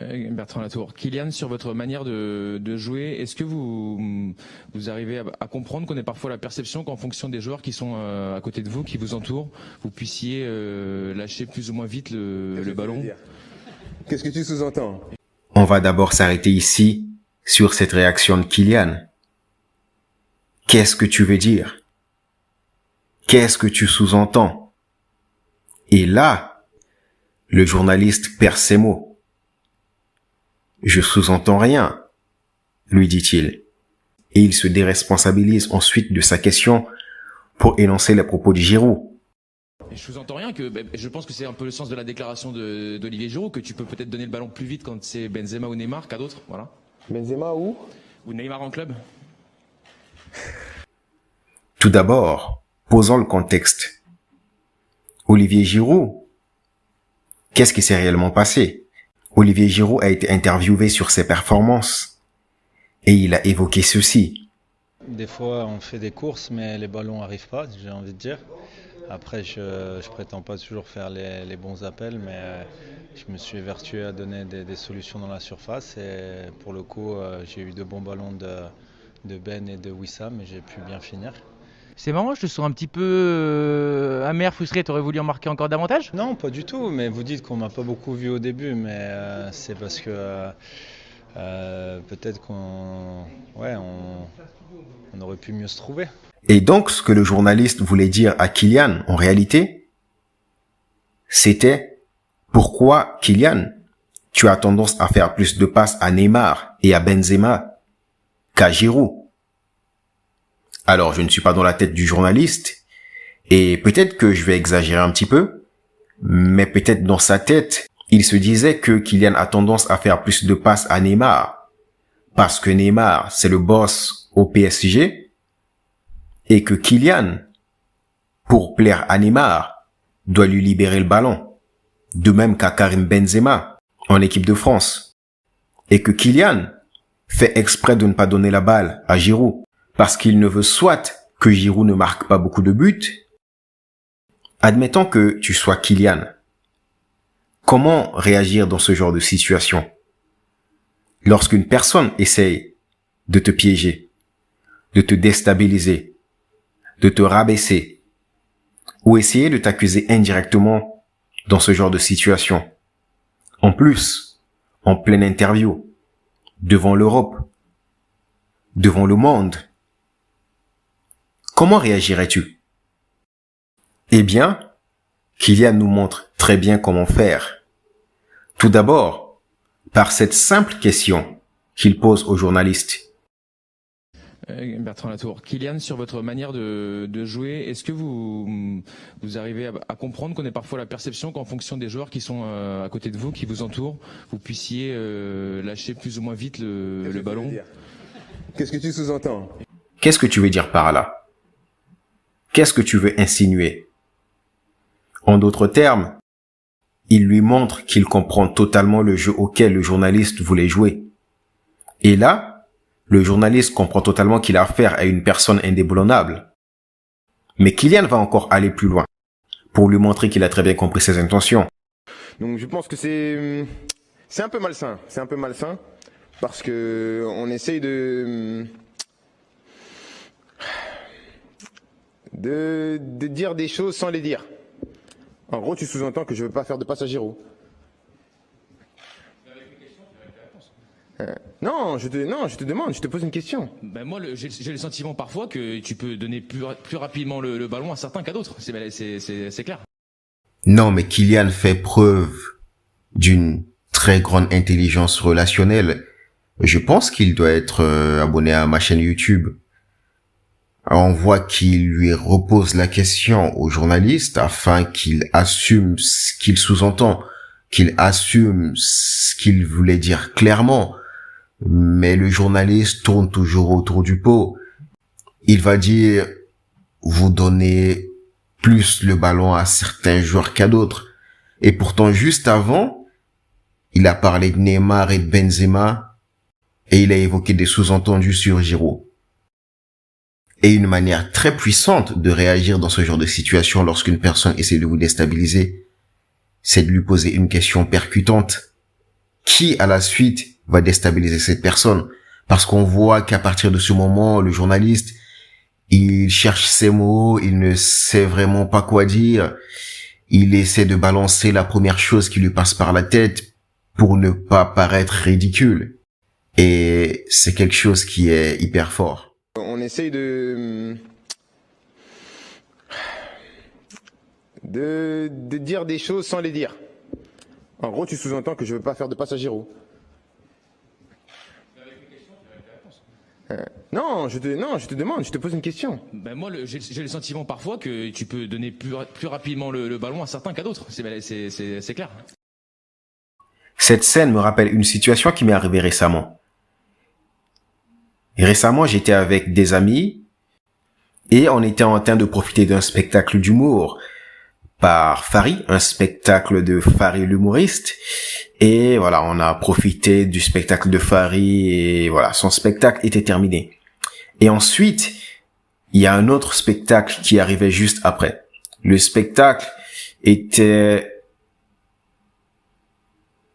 Euh, Bertrand Latour, Kylian, sur votre manière de, de jouer, est-ce que vous, vous arrivez à, à comprendre qu'on ait parfois la perception qu'en fonction des joueurs qui sont euh, à côté de vous, qui vous entourent, vous puissiez euh, lâcher plus ou moins vite le, le ballon Qu'est-ce que tu sous-entends? On va d'abord s'arrêter ici sur cette réaction de Kylian. Qu'est-ce que tu veux dire? Qu'est-ce que tu sous-entends? Et là, le journaliste perd ses mots. Je sous-entends rien, lui dit-il. Et il se déresponsabilise ensuite de sa question pour énoncer les propos de Giroud. Je sous-entends rien que ben, je pense que c'est un peu le sens de la déclaration d'Olivier Giroud que tu peux peut-être donner le ballon plus vite quand c'est Benzema ou Neymar qu'à d'autres, voilà. Benzema ou Ou Neymar en club. Tout d'abord, posons le contexte. Olivier Giroud, qu'est-ce qui s'est réellement passé? Olivier Giroud a été interviewé sur ses performances et il a évoqué ceci. Des fois, on fait des courses, mais les ballons n'arrivent pas, j'ai envie de dire. Après, je ne prétends pas toujours faire les, bons appels, mais euh, je me suis vertué à donner des, solutions dans la surface. Et pour le coup, euh, j'ai eu de bons ballons de, de Ben et de Wissam, et j'ai pu bien finir. C'est marrant, je te sens un petit peu euh, amer, frustré. T'aurais voulu en marquer encore davantage? Non, pas du tout. Mais vous dites qu'on m'a pas beaucoup vu au début, mais euh, c'est parce que euh, peut-être qu'on, ouais, on, aurait pu mieux se trouver. Et donc, ce que le journaliste voulait dire à Kylian, en réalité, c'était pourquoi Kylian, tu as tendance à faire plus de passes à Neymar et à Benzema qu'à Giroud? Alors, je ne suis pas dans la tête du journaliste, et peut-être que je vais exagérer un petit peu, mais peut-être dans sa tête, il se disait que Kylian a tendance à faire plus de passes à Neymar, parce que Neymar, c'est le boss au PSG, et que Kylian, pour plaire à Neymar, doit lui libérer le ballon, de même qu'à Karim Benzema, en équipe de France, et que Kylian fait exprès de ne pas donner la balle à Giroud, parce qu'il ne veut soit que Giroud ne marque pas beaucoup de buts. Admettons que tu sois Kylian. Comment réagir dans ce genre de situation Lorsqu'une personne essaye de te piéger, de te déstabiliser, de te rabaisser, ou essayer de t'accuser indirectement dans ce genre de situation? En plus, en pleine interview, devant l'Europe, devant le monde, Comment réagirais-tu? Eh bien, Kylian nous montre très bien comment faire. Tout d'abord, par cette simple question qu'il pose aux journalistes. Euh, Bertrand Latour, Kylian, sur votre manière de, jouer, est-ce que vous, vous arrivez à, comprendre qu'on ait parfois la perception qu'en fonction des joueurs qui sont euh, à côté de vous, qui vous entourent, vous puissiez euh, lâcher plus ou moins vite le, le ballon? Qu'est-ce que tu sous-entends? Qu'est-ce que tu veux dire par là? Qu'est-ce que tu veux insinuer? En d'autres termes, il lui montre qu'il comprend totalement le jeu auquel le journaliste voulait jouer. Et là, le journaliste comprend totalement qu'il a affaire à une personne indéboulonnable. Mais Kylian va encore aller plus loin, pour lui montrer qu'il a très bien compris ses intentions. Donc je pense que c'est c'est un peu malsain, c'est un peu malsain parce que on essaye de de, dire des choses sans les dire. En gros, tu sous-entends que je veux pas faire de passe à Giroud. Euh, non, je te, non, je te demande, je te pose une question. Ben moi, j'ai le sentiment parfois que tu peux donner plus, plus rapidement le, ballon à certains qu'à d'autres. C'est clair. Non, mais Kylian fait preuve d'une très grande intelligence relationnelle. Je pense qu'il doit être euh, abonné à ma chaîne YouTube on voit qu'il lui repose la question au journaliste afin qu'il assume ce qu'il sous-entend, qu'il assume ce qu'il voulait dire clairement. Mais le journaliste tourne toujours autour du pot. Il va dire, vous donnez plus le ballon à certains joueurs qu'à d'autres. Et pourtant, juste avant, il a parlé de Neymar et de Benzema et il a évoqué des sous-entendus sur Giroud. Et une manière très puissante de réagir dans ce genre de situation lorsqu'une personne essaie de vous déstabiliser, c'est de lui poser une question percutante qui à la suite va déstabiliser cette personne? Parce qu'on voit qu'à partir de ce moment, le journaliste, il cherche ses mots, il ne sait vraiment pas quoi dire, il essaie de balancer la première chose qui lui passe par la tête pour ne pas paraître ridicule. Et c'est quelque chose qui est hyper fort. On essaye de de, de dire des choses sans les dire. En gros, tu sous-entends que je veux pas faire de passagéro. Euh, non, je te, non, je te demande, je te pose une question. Ben moi, j'ai le sentiment parfois que tu peux donner plus, plus rapidement le, le ballon à certains qu'à d'autres. Ben, C'est c'est- c'est clair. Cette scène me rappelle une situation qui m'est arrivée récemment. Récemment, j'étais avec des amis et on était en train de profiter d'un spectacle d'humour par Fari, un spectacle de Fari l'humoriste. Et voilà, on a profité du spectacle de Fari et voilà, son spectacle était terminé. Et ensuite, il y a un autre spectacle qui arrivait juste après. Le spectacle était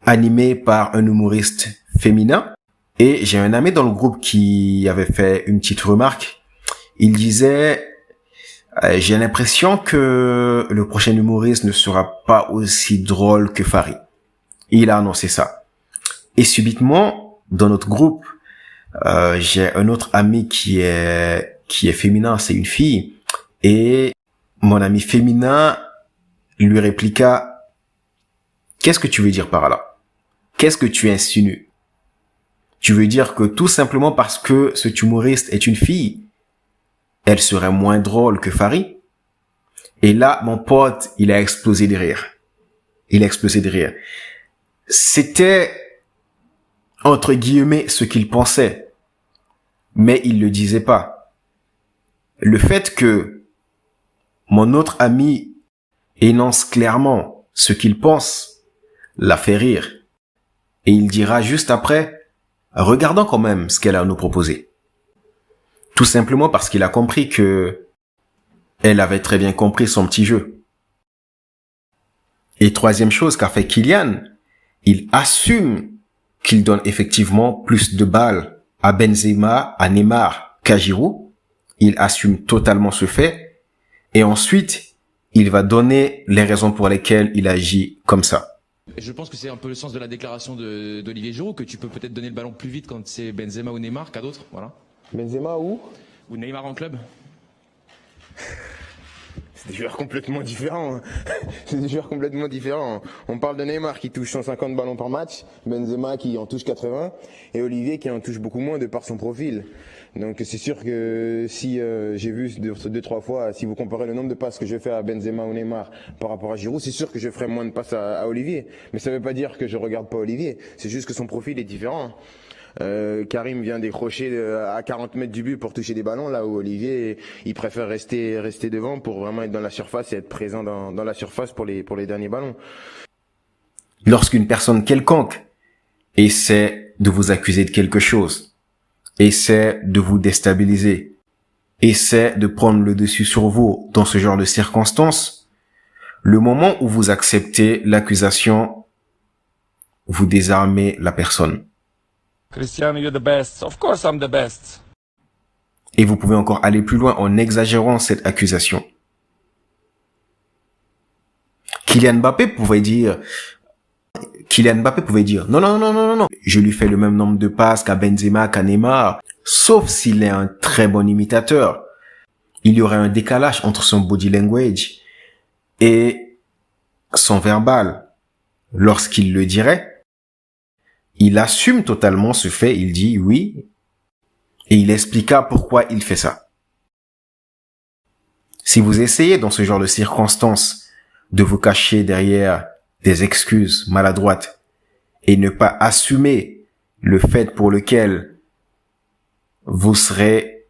animé par un humoriste féminin. Et j'ai un ami dans le groupe qui avait fait une petite remarque. Il disait, euh, j'ai l'impression que le prochain humoriste ne sera pas aussi drôle que Farid. Il a annoncé ça. Et subitement, dans notre groupe, euh, j'ai un autre ami qui est qui est féminin, c'est une fille, et mon ami féminin lui répliqua Qu'est-ce que tu veux dire par là? Qu'est-ce que tu insinues? Tu veux dire que tout simplement parce que ce humoriste est une fille, elle serait moins drôle que Farid Et là, mon pote, il a explosé de rire. Il a explosé de rire. C'était, entre guillemets, ce qu'il pensait. Mais il le disait pas. Le fait que mon autre ami énonce clairement ce qu'il pense l'a fait rire. Et il dira juste après, regardons quand même ce qu'elle a à nous proposer. Tout simplement parce qu'il a compris que elle avait très bien compris son petit jeu. Et troisième chose qu'a fait Kylian, il assume qu'il donne effectivement plus de balles à Benzema, à Neymar qu'à Giroud. Il assume totalement ce fait. Et ensuite, il va donner les raisons pour lesquelles il agit comme ça. Je pense que c'est un peu le sens de la déclaration d'Olivier Giroud, que tu peux peut-être donner le ballon plus vite quand c'est Benzema ou Neymar qu'à d'autres. Voilà. Benzema où? Ou Neymar en club. C'est des joueurs complètement différents. C'est des joueurs complètement différents. On parle de Neymar qui touche 150 ballons par match, Benzema qui en touche 80 et Olivier qui en touche beaucoup moins de par son profil. Donc c'est sûr que si euh, j'ai vu deux, trois fois, si vous comparez le nombre de passes que je fais à Benzema ou Neymar par rapport à Giroud, c'est sûr que je ferai moins de passes à, Olivier. Mais ça ne veut pas dire que je regarde pas Olivier. C'est juste que son profil est différent. Euh, Karim vient décrocher euh, à 40 mètres du but pour toucher des ballons, là où Olivier, il préfère rester, rester devant pour vraiment être dans la surface et être présent dans, dans la surface pour les, pour les derniers ballons. Lorsqu'une personne quelconque essaie de vous accuser de quelque chose, essaie de vous déstabiliser, essaie de prendre le dessus sur vous dans ce genre de circonstances, le moment où vous acceptez l'accusation, vous désarmez la personne. Cristiano, you're the best. Of course, I'm the best. Et vous pouvez encore aller plus loin en exagérant cette accusation. Kylian Mbappé pouvait dire, Kylian Mbappé pouvait dire, non, non, non, non, non, non, je lui fais le même nombre de passes qu'à Benzema, qu'à Neymar, sauf s'il est un très bon imitateur. Il y aurait un décalage entre son body language et son verbal. Lorsqu'il le dirait, il assume totalement ce fait, il dit oui, et il expliqua pourquoi il fait ça. Si vous essayez dans ce genre de circonstances de vous cacher derrière des excuses maladroites et ne pas assumer le fait pour lequel vous serez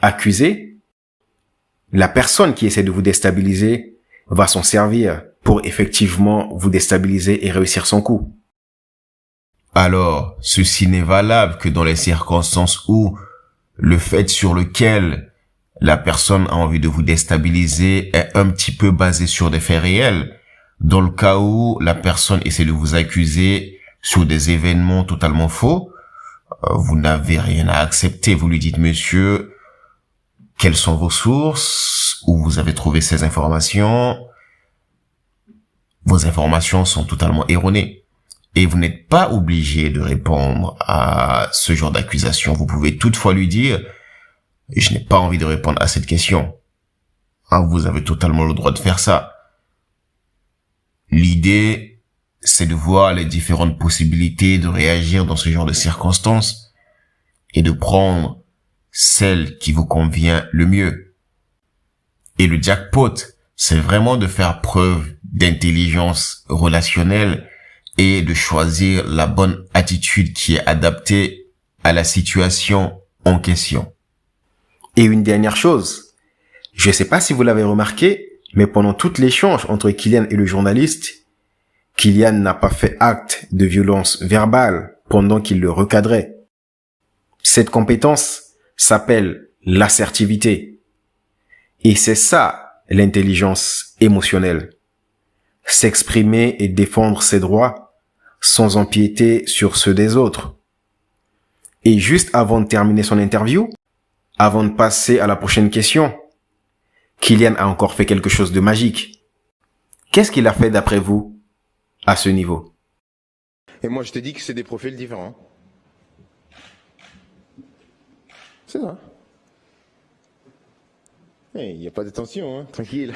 accusé, la personne qui essaie de vous déstabiliser va s'en servir pour effectivement vous déstabiliser et réussir son coup. Alors, ceci n'est valable que dans les circonstances où le fait sur lequel la personne a envie de vous déstabiliser est un petit peu basé sur des faits réels. Dans le cas où la personne essaie de vous accuser sur des événements totalement faux. Euh, vous n'avez rien à accepter. Vous lui dites, monsieur, quelles sont vos sources, où vous avez trouvé ces informations? Vos informations sont totalement erronées. Et vous n'êtes pas obligé de répondre à ce genre d'accusation. Vous pouvez toutefois lui dire, je n'ai pas envie de répondre à cette question. Ah, vous avez totalement le droit de faire ça. L'idée, c'est de voir les différentes possibilités de réagir dans ce genre de circonstances et de prendre celle qui vous convient le mieux. Et le jackpot, c'est vraiment de faire preuve d'intelligence relationnelle et de choisir la bonne attitude qui est adaptée à la situation en question. Et une dernière chose, je ne sais pas si vous l'avez remarqué, mais pendant tout l'échange entre Kylian et le journaliste, Kylian n'a pas fait acte de violence verbale pendant qu'il le recadrait. Cette compétence s'appelle l'assertivité. Et c'est ça l'intelligence émotionnelle. S'exprimer et défendre ses droits sans empiéter sur ceux des autres. Et juste avant de terminer son interview, avant de passer à la prochaine question, Kylian a encore fait quelque chose de magique. Qu'est-ce qu'il a fait d'après vous à ce niveau? Et moi je te dis que c'est des profils différents. C'est ça. Il hey, n'y a pas de tension, hein tranquille.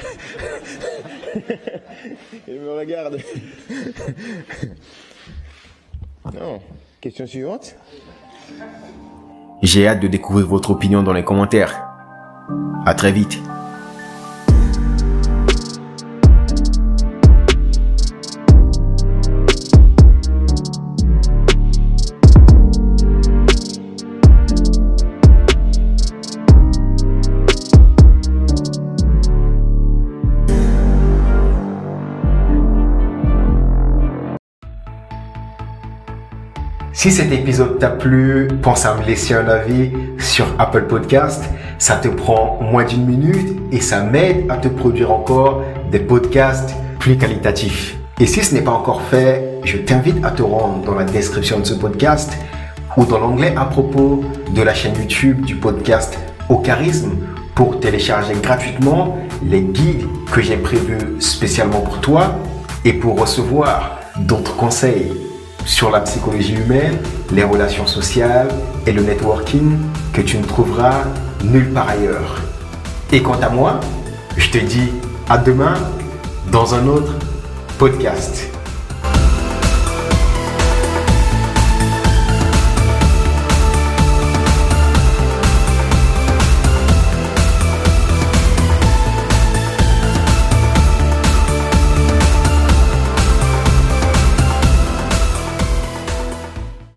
Il me regarde. non. Question suivante. J'ai hâte de découvrir votre opinion dans les commentaires. À très vite. Si cet épisode t'a plu, pense à me laisser un avis sur Apple Podcast. Ça te prend moins d'une minute et ça m'aide à te produire encore des podcasts plus qualitatifs. Et si ce n'est pas encore fait, je t'invite à te rendre dans la description de ce podcast ou dans l'onglet à propos de la chaîne YouTube du podcast Au Charisme pour télécharger gratuitement les guides que j'ai prévus spécialement pour toi et pour recevoir d'autres conseils sur la psychologie humaine, les relations sociales et le networking que tu ne trouveras nulle part ailleurs. Et quant à moi, je te dis à demain dans un autre podcast.